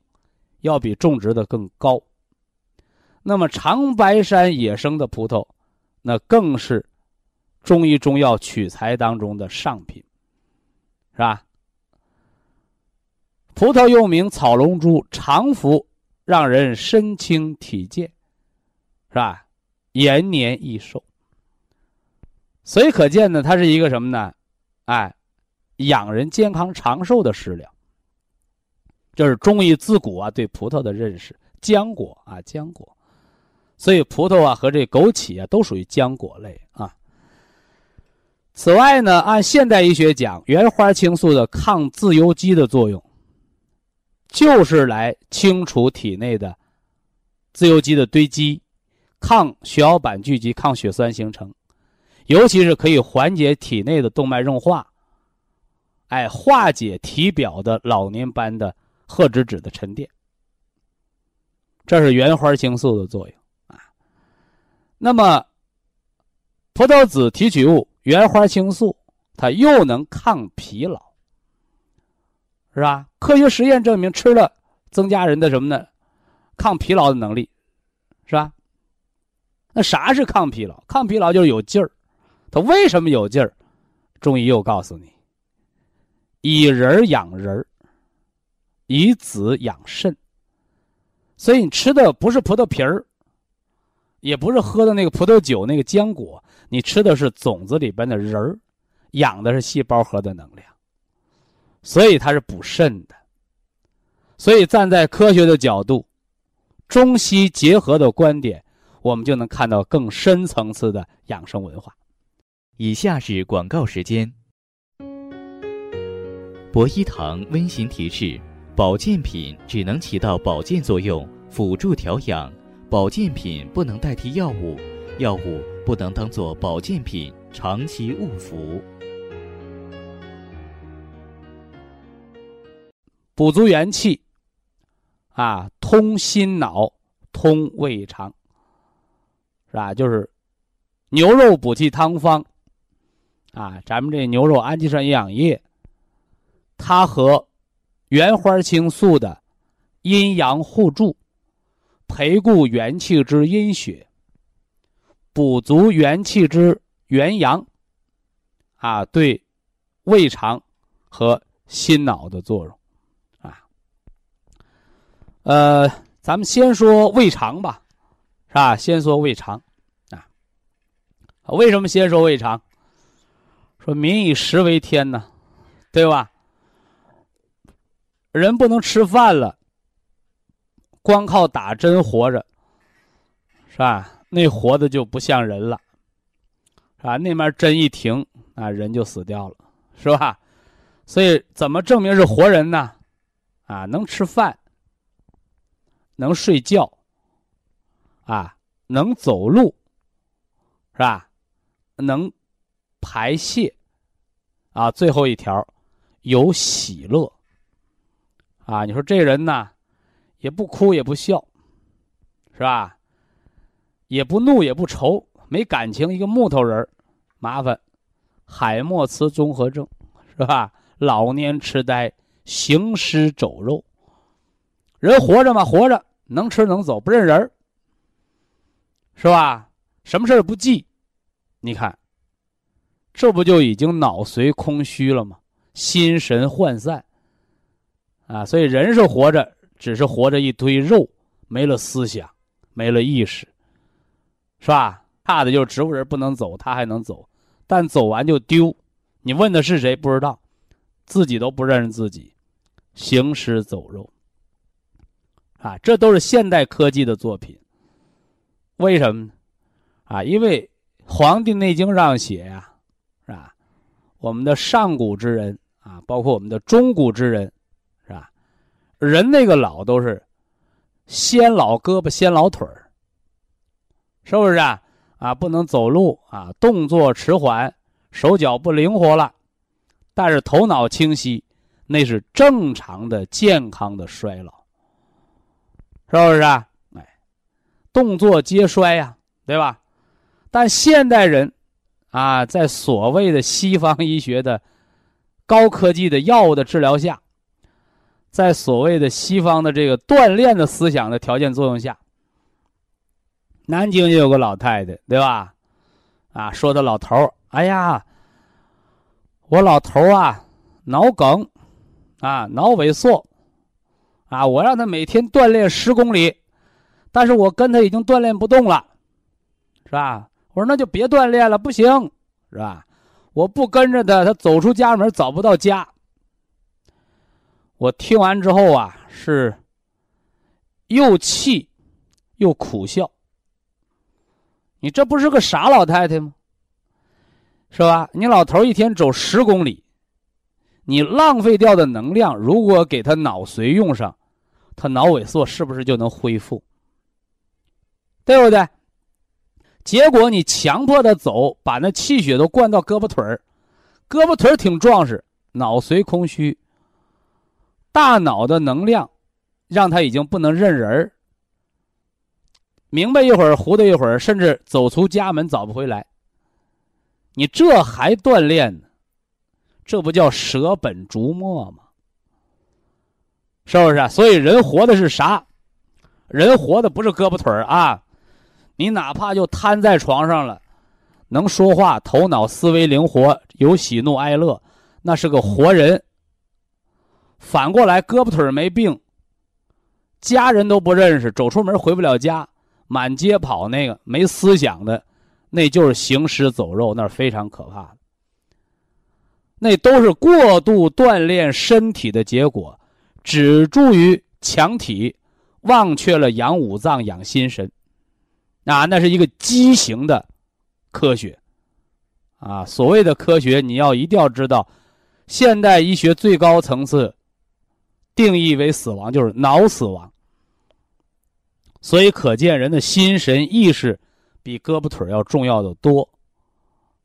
要比种植的更高。那么长白山野生的葡萄，那更是中医中药取材当中的上品，是吧？葡萄又名草龙珠，常服让人身轻体健，是吧？延年益寿。所以可见呢，它是一个什么呢？哎，养人健康长寿的食疗。这是中医自古啊对葡萄的认识，浆果啊浆果，所以葡萄啊和这枸杞啊都属于浆果类啊。此外呢，按现代医学讲，原花青素的抗自由基的作用，就是来清除体内的自由基的堆积，抗血小板聚集，抗血栓形成。尤其是可以缓解体内的动脉硬化，哎，化解体表的老年斑的褐脂质的沉淀，这是原花青素的作用啊。那么，葡萄籽提取物原花青素，它又能抗疲劳，是吧？科学实验证明，吃了增加人的什么呢？抗疲劳的能力，是吧？那啥是抗疲劳？抗疲劳就是有劲儿。它为什么有劲儿？中医又告诉你：以人养人，以子养肾。所以你吃的不是葡萄皮儿，也不是喝的那个葡萄酒那个浆果，你吃的是种子里边的仁儿，养的是细胞核的能量。所以它是补肾的。所以站在科学的角度，中西结合的观点，我们就能看到更深层次的养生文化。以下是广告时间。博一堂温馨提示：保健品只能起到保健作用，辅助调养；保健品不能代替药物，药物不能当做保健品长期误服。补足元气，啊，通心脑，通胃肠，是吧？就是牛肉补气汤方。啊，咱们这牛肉氨基酸营养液，它和原花青素的阴阳互助，培固元气之阴血，补足元气之元阳，啊，对胃肠和心脑的作用，呃，咱们先说胃肠吧，是吧？先说胃肠，啊，为什么先说胃肠？说民以食为天呢，对吧？人不能吃饭了，光靠打针活着，是吧？那活的就不像人了，是吧？那面针一停，啊，人就死掉了，是吧？所以怎么证明是活人呢？啊，能吃饭，能睡觉，啊，能走路，是吧？能排泄，啊，最后一条有喜乐，啊，你说这人呢，也不哭也不笑，是吧？也不怒也不愁，没感情，一个木头人麻烦，海默茨综合症，是吧？老年痴呆，行尸走肉。人活着吗？活着，能吃能走，不认人儿是吧？什么事儿不记？你看，这不就已经脑髓空虚了吗？心神涣散啊！所以人是活着，只是活着一堆肉，没了思想，没了意识，是吧？怕的就是植物人不能走，他还能走，但走完就丢。你问的是谁？不知道。自己都不认识自己，行尸走肉。啊，这都是现代科技的作品。为什么呢？啊，因为《黄帝内经》上写呀，是吧？我们的上古之人啊，包括我们的中古之人，是吧？人那个老都是先老胳膊先老腿儿，是不是啊？啊，不能走路啊，动作迟缓，手脚不灵活了。但是头脑清晰，那是正常的、健康的衰老，是不是啊？哎，动作皆衰呀，对吧？但现代人，啊，在所谓的西方医学的高科技的药物的治疗下，在所谓的西方的这个锻炼的思想的条件作用下，南京也有个老太太，对吧？啊，说的老头儿，哎呀。我老头啊，脑梗，啊，脑萎缩，啊，我让他每天锻炼十公里，但是我跟他已经锻炼不动了，是吧？我说那就别锻炼了，不行，是吧？我不跟着他，他走出家门找不到家。我听完之后啊，是又气又苦笑。你这不是个傻老太太吗？是吧？你老头一天走十公里，你浪费掉的能量，如果给他脑髓用上，他脑萎缩是不是就能恢复？对不对？结果你强迫他走，把那气血都灌到胳膊腿儿，胳膊腿儿挺壮实，脑髓空虚，大脑的能量让他已经不能认人儿，明白一会儿，糊涂一会儿，甚至走出家门找不回来。你这还锻炼呢？这不叫舍本逐末吗？是不是？所以人活的是啥？人活的不是胳膊腿儿啊！你哪怕就瘫在床上了，能说话，头脑思维灵活，有喜怒哀乐，那是个活人。反过来，胳膊腿儿没病，家人都不认识，走出门回不了家，满街跑，那个没思想的。那就是行尸走肉，那是非常可怕的。那都是过度锻炼身体的结果，只注于强体，忘却了养五脏、养心神。啊，那是一个畸形的科学。啊，所谓的科学，你要一定要知道，现代医学最高层次定义为死亡就是脑死亡。所以可见人的心神意识。比胳膊腿要重要的多，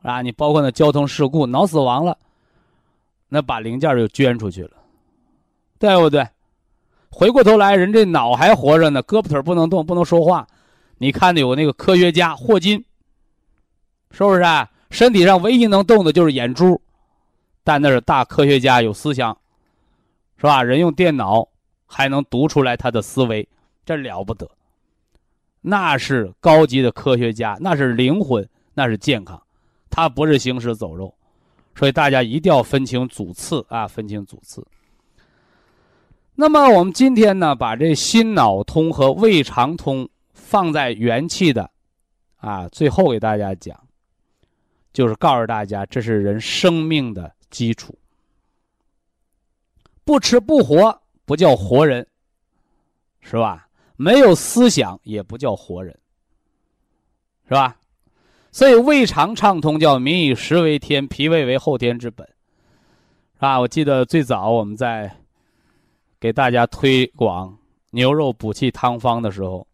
啊！你包括那交通事故脑死亡了，那把零件就捐出去了，对不对？回过头来，人这脑还活着呢，胳膊腿不能动，不能说话。你看，有那个科学家霍金，是不是？啊？身体上唯一能动的就是眼珠，但那是大科学家，有思想，是吧？人用电脑还能读出来他的思维，这了不得。那是高级的科学家，那是灵魂，那是健康，他不是行尸走肉，所以大家一定要分清主次啊，分清主次。那么我们今天呢，把这心脑通和胃肠通放在元气的，啊，最后给大家讲，就是告诉大家，这是人生命的基础，不吃不活，不叫活人，是吧？没有思想也不叫活人，是吧？所以胃肠畅通叫民以食为天，脾胃为后天之本，是吧？我记得最早我们在给大家推广牛肉补气汤方的时候，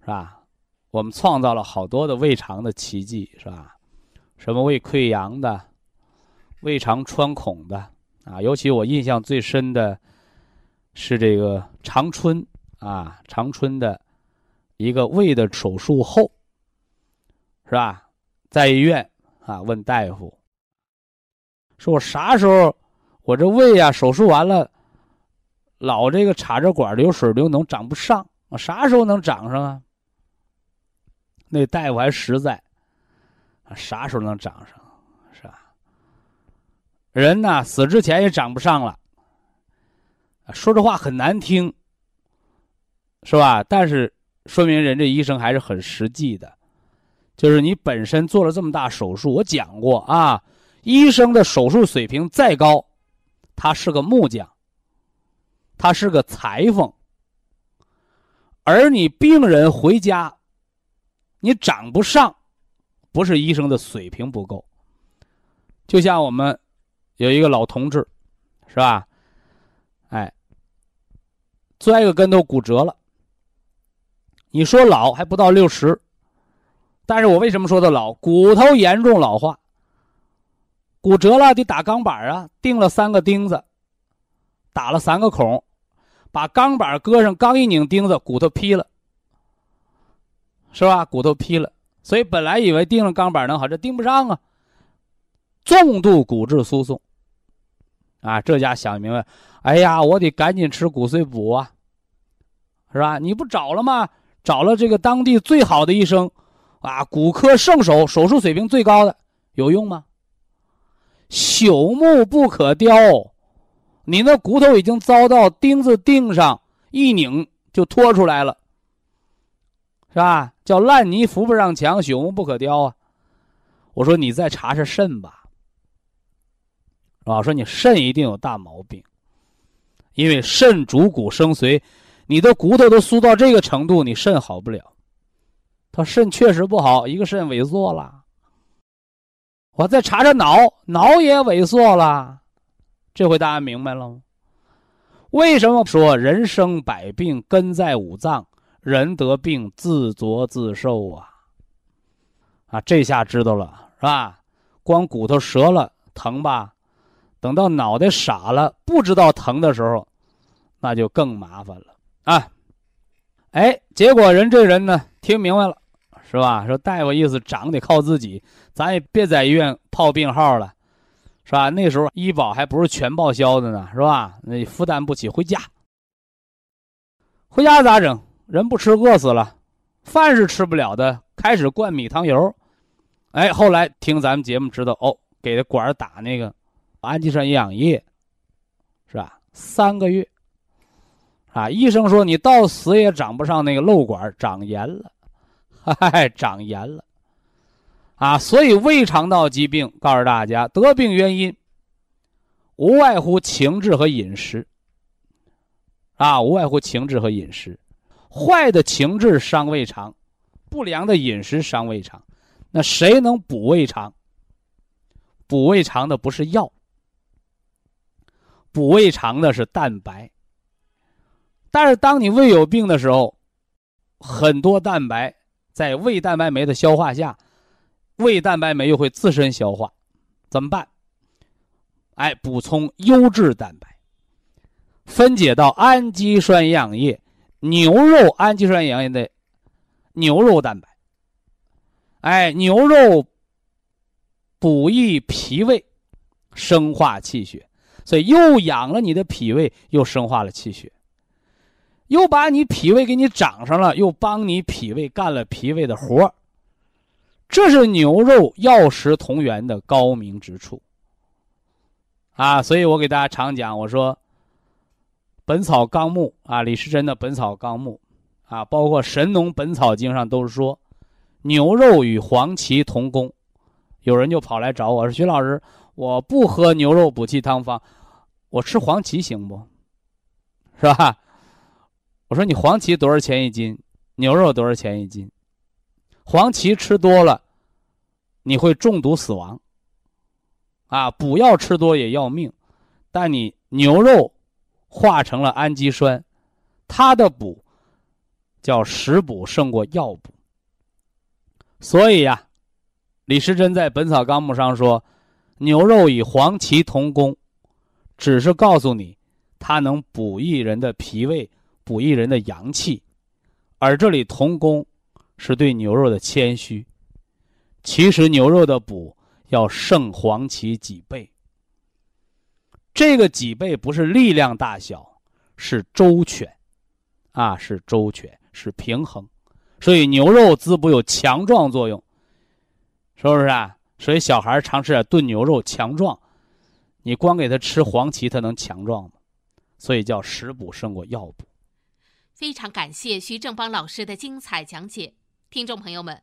是吧？我们创造了好多的胃肠的奇迹，是吧？什么胃溃疡的、胃肠穿孔的啊？尤其我印象最深的是这个长春啊，长春的一个胃的手术后，是吧？在医院啊，问大夫说：“我啥时候我这胃呀手术完了，老这个插着管流水流脓长不上，我啥时候能长上啊？”那大夫还实在，啥时候能长上，是吧？人呢，死之前也长不上了。说这话很难听，是吧？但是说明人这医生还是很实际的。就是你本身做了这么大手术，我讲过啊，医生的手术水平再高，他是个木匠，他是个裁缝，而你病人回家，你长不上，不是医生的水平不够。就像我们有一个老同志，是吧？哎，摔个跟头骨折了，你说老还不到六十。但是我为什么说他老？骨头严重老化，骨折了得打钢板啊，钉了三个钉子，打了三个孔，把钢板搁上，刚一拧钉子，骨头劈了，是吧？骨头劈了，所以本来以为钉了钢板能好，这钉不上啊，重度骨质疏松。啊，这家想明白，哎呀，我得赶紧吃骨髓补啊，是吧？你不找了吗？找了这个当地最好的医生。啊，骨科圣手，手术水平最高的，有用吗？朽木不可雕，你那骨头已经遭到钉子钉上，一拧就脱出来了，是吧？叫烂泥扶不上墙，朽木不可雕啊！我说你再查查肾吧，是吧？说你肾一定有大毛病，因为肾主骨生髓，你的骨头都酥到这个程度，你肾好不了。他肾确实不好，一个肾萎缩了。我再查查脑，脑也萎缩了。这回大家明白了吗？为什么说人生百病根在五脏，人得病自作自受啊？啊，这下知道了是吧？光骨头折了疼吧，等到脑袋傻了不知道疼的时候，那就更麻烦了啊！哎，结果人这人呢，听明白了。是吧？说大夫意思长得靠自己，咱也别在医院泡病号了，是吧？那时候医保还不是全报销的呢，是吧？那负担不起，回家。回家咋整？人不吃饿死了，饭是吃不了的，开始灌米汤油。哎，后来听咱们节目知道哦，给他管打那个氨基酸营养液，是吧？三个月，啊，医生说你到死也长不上那个瘘管，长炎了。嗨，长炎了，啊，所以胃肠道疾病，告诉大家得病原因，无外乎情志和饮食，啊，无外乎情志和饮食，坏的情志伤胃肠，不良的饮食伤胃肠，那谁能补胃肠？补胃肠的不是药，补胃肠的是蛋白。但是当你胃有病的时候，很多蛋白。在胃蛋白酶的消化下，胃蛋白酶又会自身消化，怎么办？哎，补充优质蛋白，分解到氨基酸营养液，牛肉氨基酸营养液的牛肉蛋白。哎，牛肉补益脾胃，生化气血，所以又养了你的脾胃，又生化了气血。又把你脾胃给你长上了，又帮你脾胃干了脾胃的活这是牛肉药食同源的高明之处。啊，所以我给大家常讲，我说《本草纲目》啊，李时珍的《本草纲目》，啊，包括《神农本草经》上都是说，牛肉与黄芪同功。有人就跑来找我说：“徐老师，我不喝牛肉补气汤方，我吃黄芪行不？是吧？”我说你黄芪多少钱一斤？牛肉多少钱一斤？黄芪吃多了，你会中毒死亡。啊，补药吃多也要命，但你牛肉化成了氨基酸，它的补叫食补胜过药补。所以呀，李时珍在《本草纲目》上说，牛肉与黄芪同功，只是告诉你它能补益人的脾胃，补益人的阳气，而这里同功是对牛肉的谦虚。其实牛肉的补要胜黄芪几倍。这个几倍不是力量大小，是周全，啊，是周全，是平衡。所以牛肉滋补有强壮作用，是不是啊？所以小孩常吃点炖牛肉强壮。你光给他吃黄芪，他能强壮吗？所以叫食补胜过药补。非常感谢徐正邦老师的精彩讲解，听众朋友们。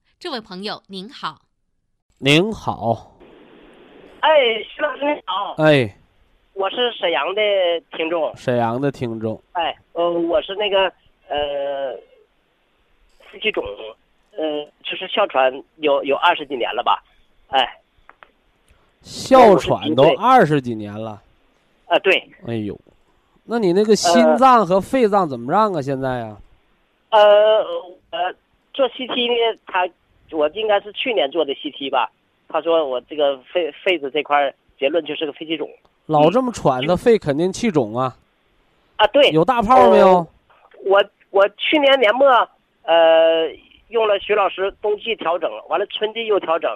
这位朋友您好，您好，哎，徐老师您好，哎，我是沈阳的听众，沈阳的听众，哎，呃，我是那个呃，肺气肿，呃，就是哮喘有有二十几年了吧，哎，哮喘都二十几年了，啊对，哎呦，那你那个心脏和肺脏怎么样啊？现在呀？呃呃，做 CT 呢，他。我应该是去年做的 CT 吧，他说我这个肺肺子这块结论就是个肺气肿，老这么喘，那肺肯定气肿啊。啊，对，有大泡没有？我我去年年末呃用了徐老师冬季调整，完了春季又调整，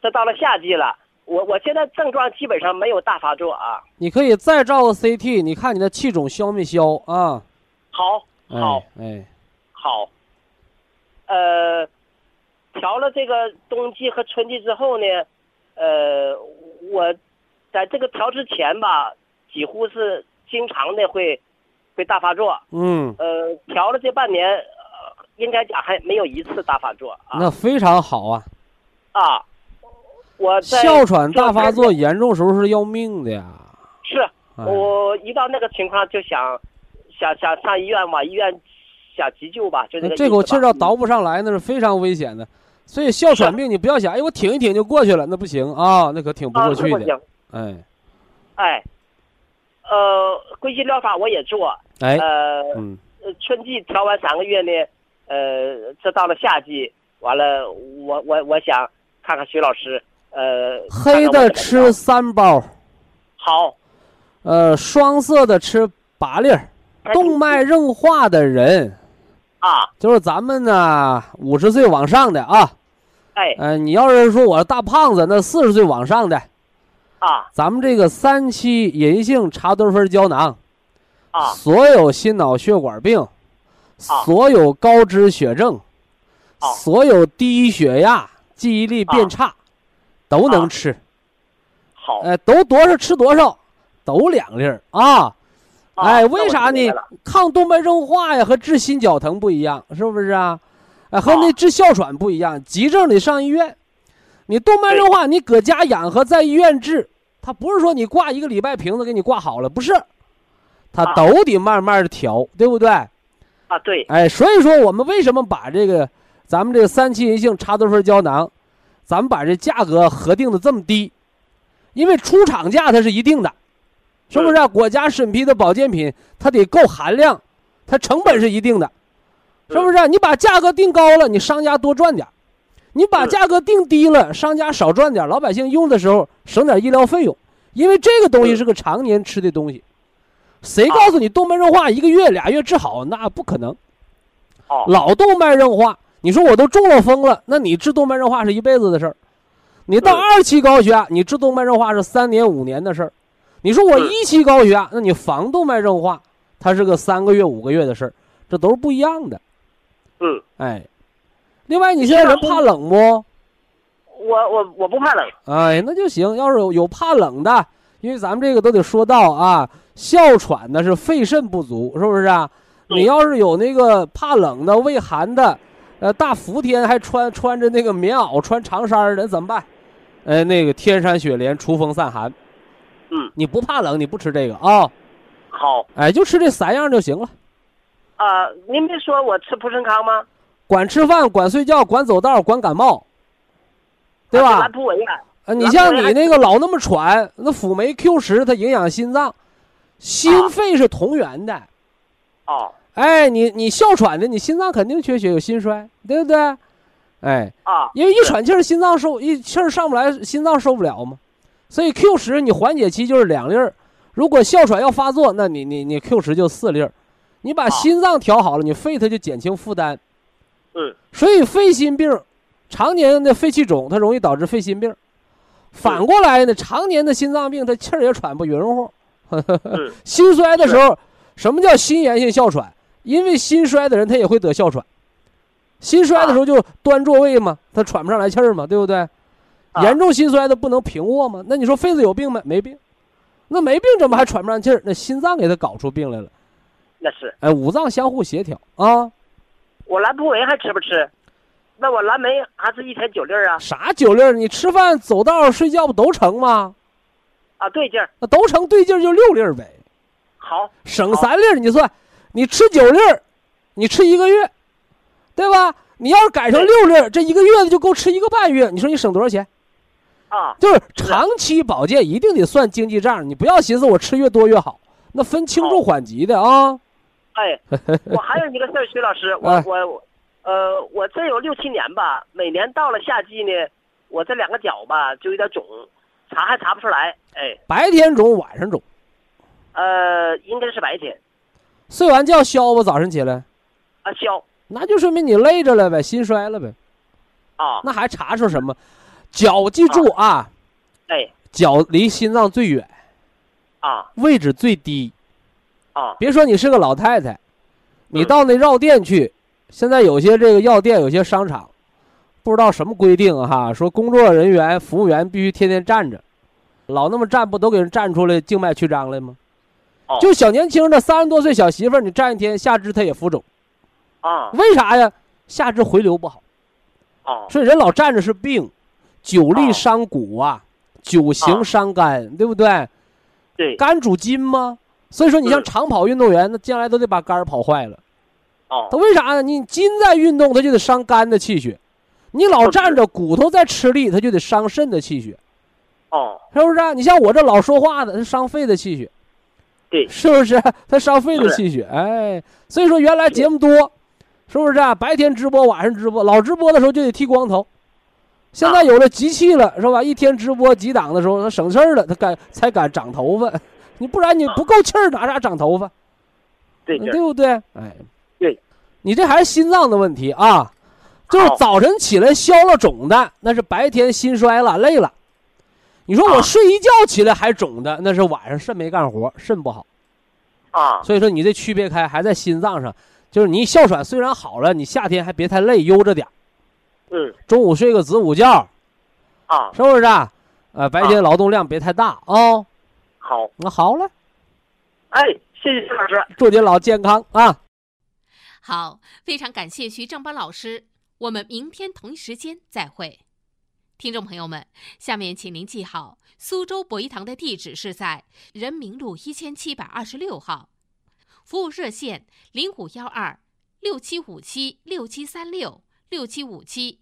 这到了夏季了，我我现在症状基本上没有大发作啊。你可以再照个 CT，你看你的气肿消没消啊？好，好，哎，好，呃。调了这个冬季和春季之后呢，呃，我在这个调之前吧，几乎是经常的会会大发作。嗯。呃，调了这半年，呃，应该讲还没有一次大发作啊。那非常好啊。啊，我哮喘大发作严重时候是要命的呀。是，我一到那个情况就想想想上医院往医院想急救吧，就这口气要倒不上来，那是非常危险的。所以哮喘病你不要想，哎，我挺一挺就过去了，那不行啊，那可挺不过去的。哎，哎，呃，归心疗法我也做。哎，呃，春季调完三个月呢，呃，这到了夏季，完了，我我我想看看徐老师，呃，黑的吃三包，好，呃，双色的吃八粒儿，动脉硬化的人。啊，就是咱们呢，五十岁往上的啊，哎，嗯，你要是说我是大胖子，那四十岁往上的，啊，咱们这个三七银杏茶多酚胶囊，啊，所有心脑血管病，所有高脂血症，所有低血压、记忆力变差，都能吃。好，哎，都多少吃多少，都两粒儿啊。哎，为啥呢？抗动脉硬化呀，和治心绞疼不一样，是不是啊？哎，和那治哮喘不一样。急症得上医院，你动脉硬化，你搁家养和在医院治，他不是说你挂一个礼拜瓶子给你挂好了，不是，他都得慢慢的调，对不对？啊，对。哎，所以说我们为什么把这个咱们这个三七银杏茶多酚胶囊，咱们把这价格核定的这么低？因为出厂价它是一定的。是不是啊？国家审批的保健品，它得够含量，它成本是一定的，是不是？你把价格定高了，你商家多赚点；你把价格定低了，商家少赚点。老百姓用的时候省点医疗费用，因为这个东西是个常年吃的东西。谁告诉你动脉硬化一个月俩月治好？那不可能。老动脉硬化，你说我都中了风了，那你治动脉硬化是一辈子的事儿。你到二期高血压，你治动脉硬化是三年五年的事儿。你说我一期高血压，那你防动脉硬化，它是个三个月五个月的事儿，这都是不一样的。嗯，哎，另外你现在人怕冷不？我我我不怕冷。哎，那就行。要是有有怕冷的，因为咱们这个都得说到啊，哮喘呢是肺肾不足，是不是啊？你要是有那个怕冷的、畏寒的，呃，大伏天还穿穿着那个棉袄、穿长衫儿的怎么办？哎，那个天山雪莲除风散寒，嗯，你不怕冷，你不吃这个啊？好哎，就吃这三样就行了。啊、您没说我吃普参康吗？管吃饭，管睡觉，管走道，管感冒，对吧啊你像你那个老那么喘，那辅酶 Q 十它影响心脏，心肺是同源的。哦哎，你你哮喘的，你心脏肯定缺血，有心衰，对不对？哎，啊，因为一喘气儿，心脏受一气儿上不来，心脏受不了嘛。所以 Q 十你缓解期就是两粒儿，如果哮喘要发作，那你你你 Q 十就四粒儿。你把啊心脏调好了，你肺它就减轻负担。嗯所以肺心病，常年的肺气肿，它容易导致肺心病。反过来呢，常年的心脏病，它气儿也喘不匀乎。嗯 心衰的时候，什么叫心源性哮喘？因为心衰的人他也会得哮喘。心衰的时候就端坐位嘛，他喘不上来气儿嘛，对不对？啊严重心衰的不能平卧吗？那你说肺子有病没？没病。那没病怎么还喘不上气儿？那心脏给他搞出病来了。那是哎，五脏相互协调啊。我兰普韦还吃不吃？那我蓝莓还是一天九粒儿啊？啥九粒儿？你吃饭、走道、睡觉不都成吗？啊，对劲儿，那都成对劲儿就六粒儿呗，好，省三粒儿。你算，你吃九粒儿，你吃一个月，对吧？你要是改成六粒儿，这一个月的就够吃一个半月。你说你省多少钱？啊，就是长期保健一定得算经济账，你不要寻思我吃越多越好，那分轻重缓急的啊。哎，我还有一个事儿，徐老师，我哎。我我，呃，我这有六七年吧，每年到了夏季呢，我这两个脚吧就有点肿，查还查不出来，哎，白天肿，晚上肿，呃，应该是白天。睡完觉消吧，早晨起来，啊，消那就说明你累着了呗，心衰了呗。啊，那还查出什么？脚记住啊，哎脚离心脏最远，啊。位置最低。啊。别说你是个老太太，你嗯到那药店去，现在有些这个药店，有些商场，不知道什么规定哈，说工作人员、服务员必须天天站着，老那么站，不都给人站出来静脉曲张来吗？哦。就小年轻的三十多岁小媳妇儿，你站一天，下肢她也浮肿，啊。为啥呀？下肢回流不好，啊所以人老站着是病，久立哦伤骨啊，久行哦伤肝，对不对？对肝主筋吗？所以说，你像嗯长跑运动员，那将来都得把肝儿跑坏了。哦他为啥呢？你筋在运动，他就得伤肝的气血；你老站着，骨头在吃力，他就得伤肾的气血，哦，是不是啊、你像我这老说话的，它伤肺的气血，对是不是？他伤肺的气血。哎，所以说原来节目多，是不是啊？白天直播，晚上直播，老直播的时候就得剃光头。现在有了机器了，是吧？一天直播几档的时候，他省事儿了，他敢才敢长头发。你不然你不够气儿，拿啥长头发？对对不对？哎，对，你这还是心脏的问题啊，就是早晨起来消了肿的，那是白天心衰了累了。你说我啊睡一觉起来还肿的，那是晚上肾没干活，肾不好。啊所以说你这区别开还在心脏上，就是你哮喘虽然好了，你夏天还别太累，悠着点儿，嗯中午睡个子午觉，啊是不是啊？呃，白天劳动量别太大啊。好，那好了，哎，谢谢徐老师。祝您老健康啊！好，非常感谢徐正邦老师，我们明天同一时间再会。听众朋友们，下面请您记好，苏州博一堂的地址是在人民路一千七百二十六号，服务热线零五幺二六七五七六七三六六七五七